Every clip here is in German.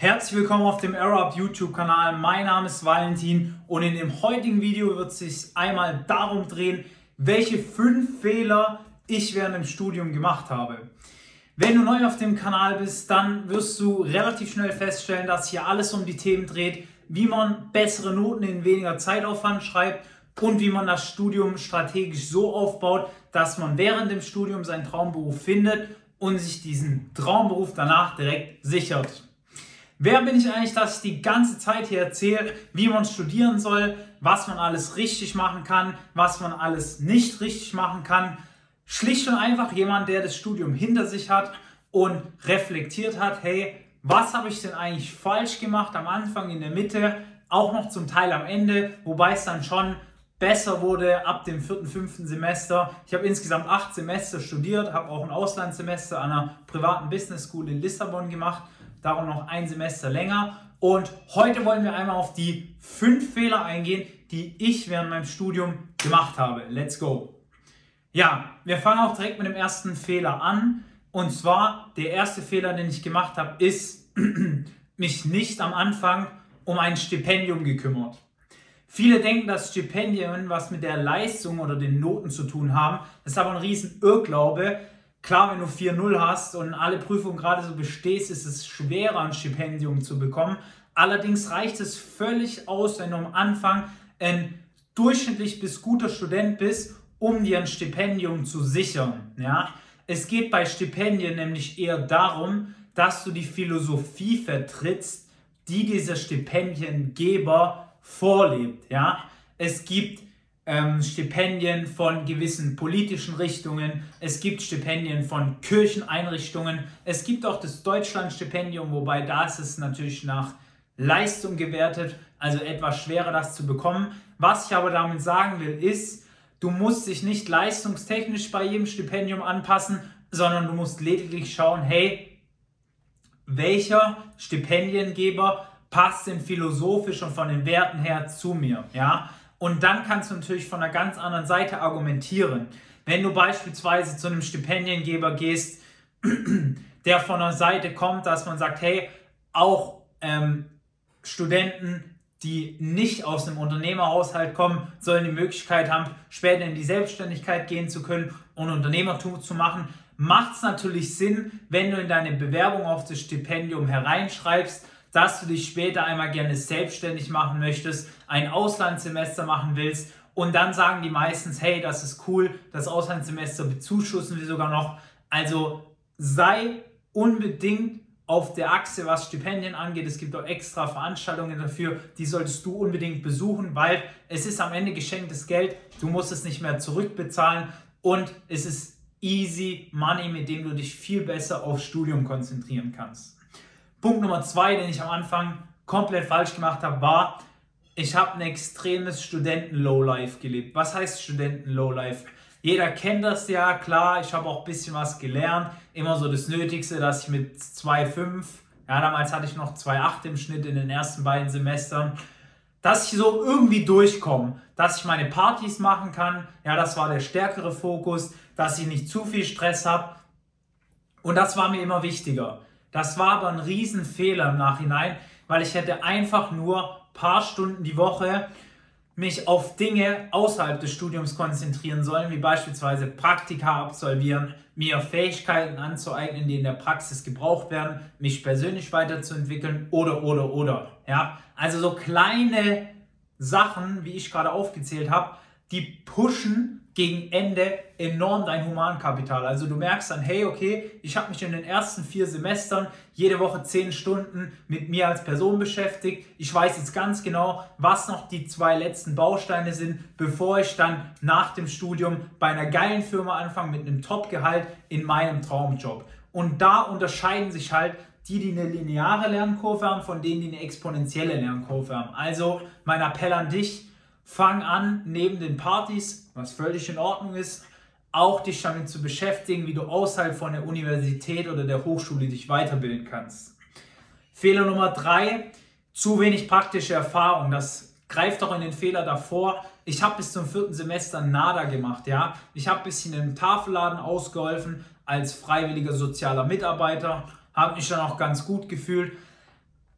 Herzlich willkommen auf dem AeroUp YouTube-Kanal. Mein Name ist Valentin und in dem heutigen Video wird es sich einmal darum drehen, welche fünf Fehler ich während dem Studium gemacht habe. Wenn du neu auf dem Kanal bist, dann wirst du relativ schnell feststellen, dass hier alles um die Themen dreht, wie man bessere Noten in weniger Zeitaufwand schreibt und wie man das Studium strategisch so aufbaut, dass man während dem Studium seinen Traumberuf findet und sich diesen Traumberuf danach direkt sichert. Wer bin ich eigentlich, dass ich die ganze Zeit hier erzähle, wie man studieren soll, was man alles richtig machen kann, was man alles nicht richtig machen kann? Schlicht und einfach jemand, der das Studium hinter sich hat und reflektiert hat, hey, was habe ich denn eigentlich falsch gemacht am Anfang, in der Mitte, auch noch zum Teil am Ende, wobei es dann schon besser wurde ab dem vierten, fünften Semester. Ich habe insgesamt acht Semester studiert, habe auch ein Auslandssemester an einer privaten Business School in Lissabon gemacht darum noch ein Semester länger. Und heute wollen wir einmal auf die fünf Fehler eingehen, die ich während meinem Studium gemacht habe. Let's go. Ja, wir fangen auch direkt mit dem ersten Fehler an. Und zwar, der erste Fehler, den ich gemacht habe, ist mich nicht am Anfang um ein Stipendium gekümmert. Viele denken, dass Stipendien was mit der Leistung oder den Noten zu tun haben. Das ist aber ein riesen Irrglaube, Klar, wenn du 4-0 hast und alle Prüfungen gerade so bestehst, ist es schwerer, ein Stipendium zu bekommen. Allerdings reicht es völlig aus, wenn du am Anfang ein durchschnittlich bis guter Student bist, um dir ein Stipendium zu sichern. Ja? Es geht bei Stipendien nämlich eher darum, dass du die Philosophie vertrittst, die dieser Stipendiengeber vorlebt. Ja? Es gibt ähm, Stipendien von gewissen politischen Richtungen, es gibt Stipendien von Kircheneinrichtungen, es gibt auch das Deutschlandstipendium, wobei da ist natürlich nach Leistung gewertet, also etwas schwerer das zu bekommen. Was ich aber damit sagen will, ist, du musst dich nicht leistungstechnisch bei jedem Stipendium anpassen, sondern du musst lediglich schauen, hey, welcher Stipendiengeber passt denn philosophisch und von den Werten her zu mir, ja? Und dann kannst du natürlich von einer ganz anderen Seite argumentieren. Wenn du beispielsweise zu einem Stipendiengeber gehst, der von einer Seite kommt, dass man sagt, hey, auch ähm, Studenten, die nicht aus einem Unternehmerhaushalt kommen, sollen die Möglichkeit haben, später in die Selbstständigkeit gehen zu können und Unternehmertum zu machen. Macht es natürlich Sinn, wenn du in deine Bewerbung auf das Stipendium hereinschreibst, dass du dich später einmal gerne selbstständig machen möchtest, ein Auslandssemester machen willst und dann sagen die meistens, hey, das ist cool, das Auslandssemester bezuschussen wir sogar noch. Also sei unbedingt auf der Achse, was Stipendien angeht. Es gibt auch extra Veranstaltungen dafür, die solltest du unbedingt besuchen, weil es ist am Ende geschenktes Geld. Du musst es nicht mehr zurückbezahlen und es ist easy money, mit dem du dich viel besser aufs Studium konzentrieren kannst. Punkt Nummer zwei, den ich am Anfang komplett falsch gemacht habe, war, ich habe ein extremes Studenten-Lowlife gelebt. Was heißt Studenten-Lowlife? Jeder kennt das ja, klar, ich habe auch ein bisschen was gelernt. Immer so das Nötigste, dass ich mit 2,5, ja, damals hatte ich noch 2,8 im Schnitt in den ersten beiden Semestern, dass ich so irgendwie durchkomme, dass ich meine Partys machen kann. Ja, das war der stärkere Fokus, dass ich nicht zu viel Stress habe. Und das war mir immer wichtiger. Das war aber ein Riesenfehler im Nachhinein, weil ich hätte einfach nur ein paar Stunden die Woche mich auf Dinge außerhalb des Studiums konzentrieren sollen, wie beispielsweise Praktika absolvieren, mir Fähigkeiten anzueignen, die in der Praxis gebraucht werden, mich persönlich weiterzuentwickeln oder, oder, oder. Ja? Also so kleine Sachen, wie ich gerade aufgezählt habe, die pushen gegen Ende enorm dein Humankapital. Also du merkst dann, hey, okay, ich habe mich in den ersten vier Semestern jede Woche zehn Stunden mit mir als Person beschäftigt. Ich weiß jetzt ganz genau, was noch die zwei letzten Bausteine sind, bevor ich dann nach dem Studium bei einer geilen Firma anfange mit einem Top-Gehalt in meinem Traumjob. Und da unterscheiden sich halt die, die eine lineare Lernkurve haben, von denen, die eine exponentielle Lernkurve haben. Also mein Appell an dich, fang an, neben den Partys, was völlig in Ordnung ist, auch dich damit zu beschäftigen, wie du außerhalb von der Universität oder der Hochschule dich weiterbilden kannst. Fehler Nummer drei, zu wenig praktische Erfahrung. Das greift doch in den Fehler davor. Ich habe bis zum vierten Semester nada gemacht, ja. Ich habe ein bisschen im Tafelladen ausgeholfen als freiwilliger sozialer Mitarbeiter, habe mich dann auch ganz gut gefühlt.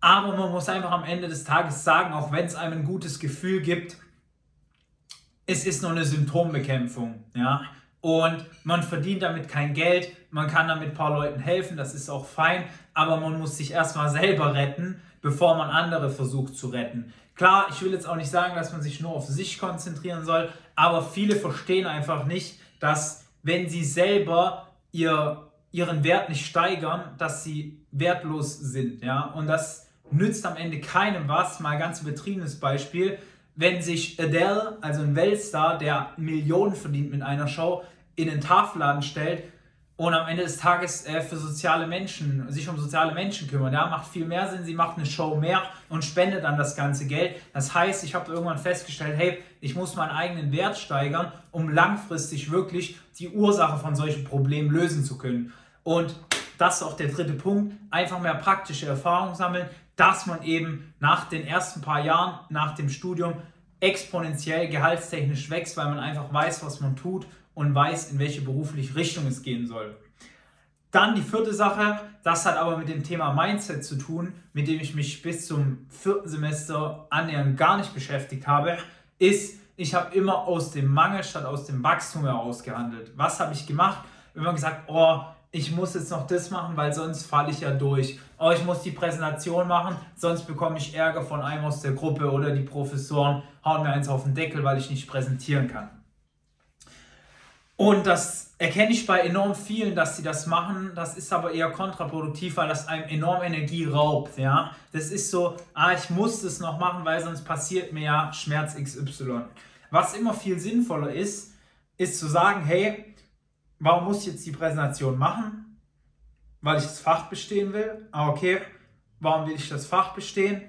Aber man muss einfach am Ende des Tages sagen, auch wenn es einem ein gutes Gefühl gibt, es ist nur eine Symptombekämpfung. Ja? Und man verdient damit kein Geld, man kann damit ein paar Leuten helfen, das ist auch fein, aber man muss sich erstmal selber retten, bevor man andere versucht zu retten. Klar, ich will jetzt auch nicht sagen, dass man sich nur auf sich konzentrieren soll, aber viele verstehen einfach nicht, dass wenn sie selber ihr, ihren Wert nicht steigern, dass sie wertlos sind. Ja? Und das nützt am Ende keinem was. Mal ganz übertriebenes Beispiel. Wenn sich Adele, also ein Weltstar, der Millionen verdient mit einer Show, in den Tafelladen stellt und am Ende des Tages äh, für soziale Menschen, sich um soziale Menschen kümmert. Ja, macht viel mehr Sinn, sie macht eine Show mehr und spendet dann das ganze Geld. Das heißt, ich habe irgendwann festgestellt, hey, ich muss meinen eigenen Wert steigern, um langfristig wirklich die Ursache von solchen Problemen lösen zu können. Und das ist auch der dritte Punkt, einfach mehr praktische Erfahrung sammeln, dass man eben nach den ersten paar Jahren, nach dem Studium, exponentiell gehaltstechnisch wächst, weil man einfach weiß, was man tut und weiß, in welche berufliche Richtung es gehen soll. Dann die vierte Sache, das hat aber mit dem Thema Mindset zu tun, mit dem ich mich bis zum vierten Semester annähernd gar nicht beschäftigt habe, ist, ich habe immer aus dem Mangel statt aus dem Wachstum heraus gehandelt. Was habe ich gemacht? Immer gesagt, oh, ich muss jetzt noch das machen, weil sonst falle ich ja durch. Oh, ich muss die Präsentation machen, sonst bekomme ich Ärger von einem aus der Gruppe oder die Professoren hauen mir eins auf den Deckel, weil ich nicht präsentieren kann. Und das erkenne ich bei enorm vielen, dass sie das machen. Das ist aber eher kontraproduktiv, weil das einem enorm Energie raubt. Ja? Das ist so, ah, ich muss das noch machen, weil sonst passiert mir ja Schmerz XY. Was immer viel sinnvoller ist, ist zu sagen, hey, warum muss ich jetzt die Präsentation machen? Weil ich das Fach bestehen will. Ah, okay. Warum will ich das Fach bestehen?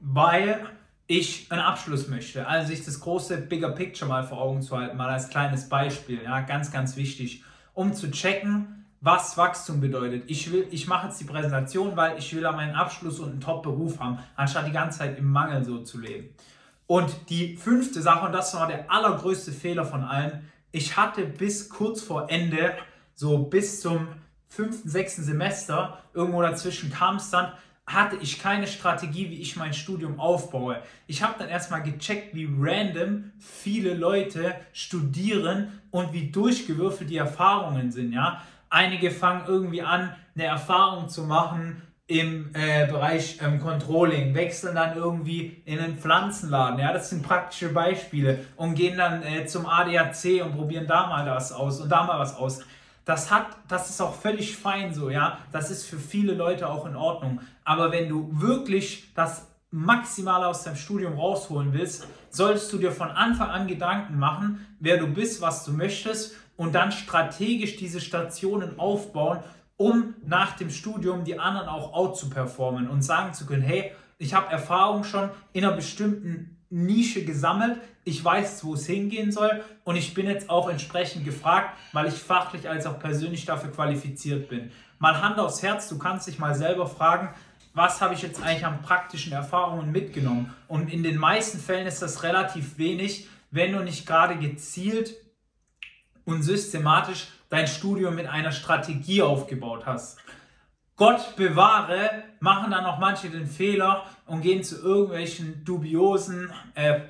Weil ich einen Abschluss möchte. Also sich das große Bigger Picture mal vor Augen zu halten, mal als kleines Beispiel, ja, ganz, ganz wichtig, um zu checken, was Wachstum bedeutet. Ich ich mache jetzt die Präsentation, weil ich will meinen Abschluss und einen Top-Beruf haben, anstatt die ganze Zeit im Mangel so zu leben. Und die fünfte Sache, und das war der allergrößte Fehler von allen, ich hatte bis kurz vor Ende, so bis zum fünften, sechsten Semester, irgendwo dazwischen kam es dann, hatte ich keine Strategie, wie ich mein Studium aufbaue. Ich habe dann erstmal gecheckt, wie random viele Leute studieren und wie durchgewürfelt die Erfahrungen sind. Ja? Einige fangen irgendwie an, eine Erfahrung zu machen im äh, Bereich ähm, Controlling, wechseln dann irgendwie in einen Pflanzenladen. Ja? Das sind praktische Beispiele und gehen dann äh, zum ADAC und probieren da mal das aus und da mal was aus. Das hat, das ist auch völlig fein so, ja. Das ist für viele Leute auch in Ordnung. Aber wenn du wirklich das Maximale aus deinem Studium rausholen willst, solltest du dir von Anfang an Gedanken machen, wer du bist, was du möchtest und dann strategisch diese Stationen aufbauen, um nach dem Studium die anderen auch out zu performen und sagen zu können, hey, ich habe Erfahrung schon in einer bestimmten Nische gesammelt. Ich weiß, wo es hingehen soll und ich bin jetzt auch entsprechend gefragt, weil ich fachlich als auch persönlich dafür qualifiziert bin. Mal Hand aufs Herz, du kannst dich mal selber fragen, was habe ich jetzt eigentlich an praktischen Erfahrungen mitgenommen? Und in den meisten Fällen ist das relativ wenig, wenn du nicht gerade gezielt und systematisch dein Studium mit einer Strategie aufgebaut hast. Gott bewahre, machen dann auch manche den Fehler und gehen zu irgendwelchen dubiosen äh,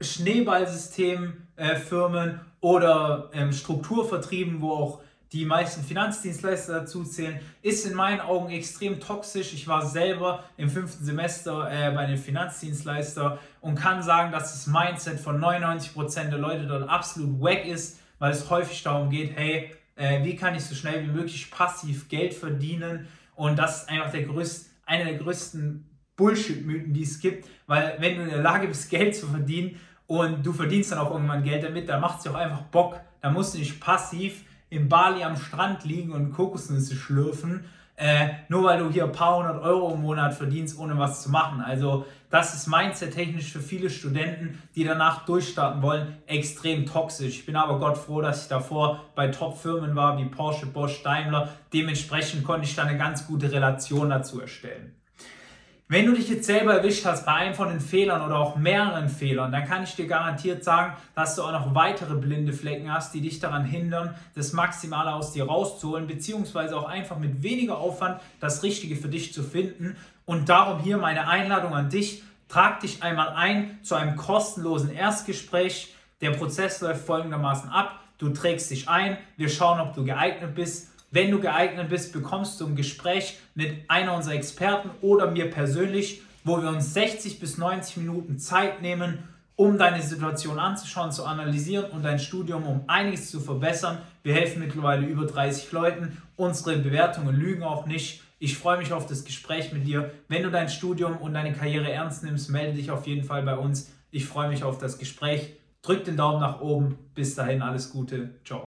Schneeballsystemfirmen äh, oder ähm, Strukturvertrieben, wo auch die meisten Finanzdienstleister dazu zählen, ist in meinen Augen extrem toxisch. Ich war selber im fünften Semester äh, bei einem Finanzdienstleister und kann sagen, dass das Mindset von 99% der Leute dort absolut wack ist, weil es häufig darum geht, hey, äh, wie kann ich so schnell wie möglich passiv Geld verdienen und das ist einfach der größte, einer der größten Bullshit-Mythen, die es gibt, weil wenn du in der Lage bist, Geld zu verdienen und du verdienst dann auch irgendwann Geld damit, dann macht es dir auch einfach Bock. Da musst du nicht passiv in Bali am Strand liegen und Kokosnüsse schlürfen, äh, nur weil du hier ein paar hundert Euro im Monat verdienst, ohne was zu machen. Also das ist mindset-technisch für viele Studenten, die danach durchstarten wollen, extrem toxisch. Ich bin aber Gott froh, dass ich davor bei Top-Firmen war, wie Porsche, Bosch, Daimler. Dementsprechend konnte ich da eine ganz gute Relation dazu erstellen. Wenn du dich jetzt selber erwischt hast bei einem von den Fehlern oder auch mehreren Fehlern, dann kann ich dir garantiert sagen, dass du auch noch weitere blinde Flecken hast, die dich daran hindern, das Maximale aus dir rauszuholen, beziehungsweise auch einfach mit weniger Aufwand das Richtige für dich zu finden. Und darum hier meine Einladung an dich. Trag dich einmal ein zu einem kostenlosen Erstgespräch. Der Prozess läuft folgendermaßen ab. Du trägst dich ein, wir schauen, ob du geeignet bist wenn du geeignet bist, bekommst du ein Gespräch mit einer unserer Experten oder mir persönlich, wo wir uns 60 bis 90 Minuten Zeit nehmen, um deine Situation anzuschauen, zu analysieren und dein Studium um einiges zu verbessern. Wir helfen mittlerweile über 30 Leuten. Unsere Bewertungen lügen auch nicht. Ich freue mich auf das Gespräch mit dir. Wenn du dein Studium und deine Karriere ernst nimmst, melde dich auf jeden Fall bei uns. Ich freue mich auf das Gespräch. Drück den Daumen nach oben. Bis dahin alles Gute. Ciao.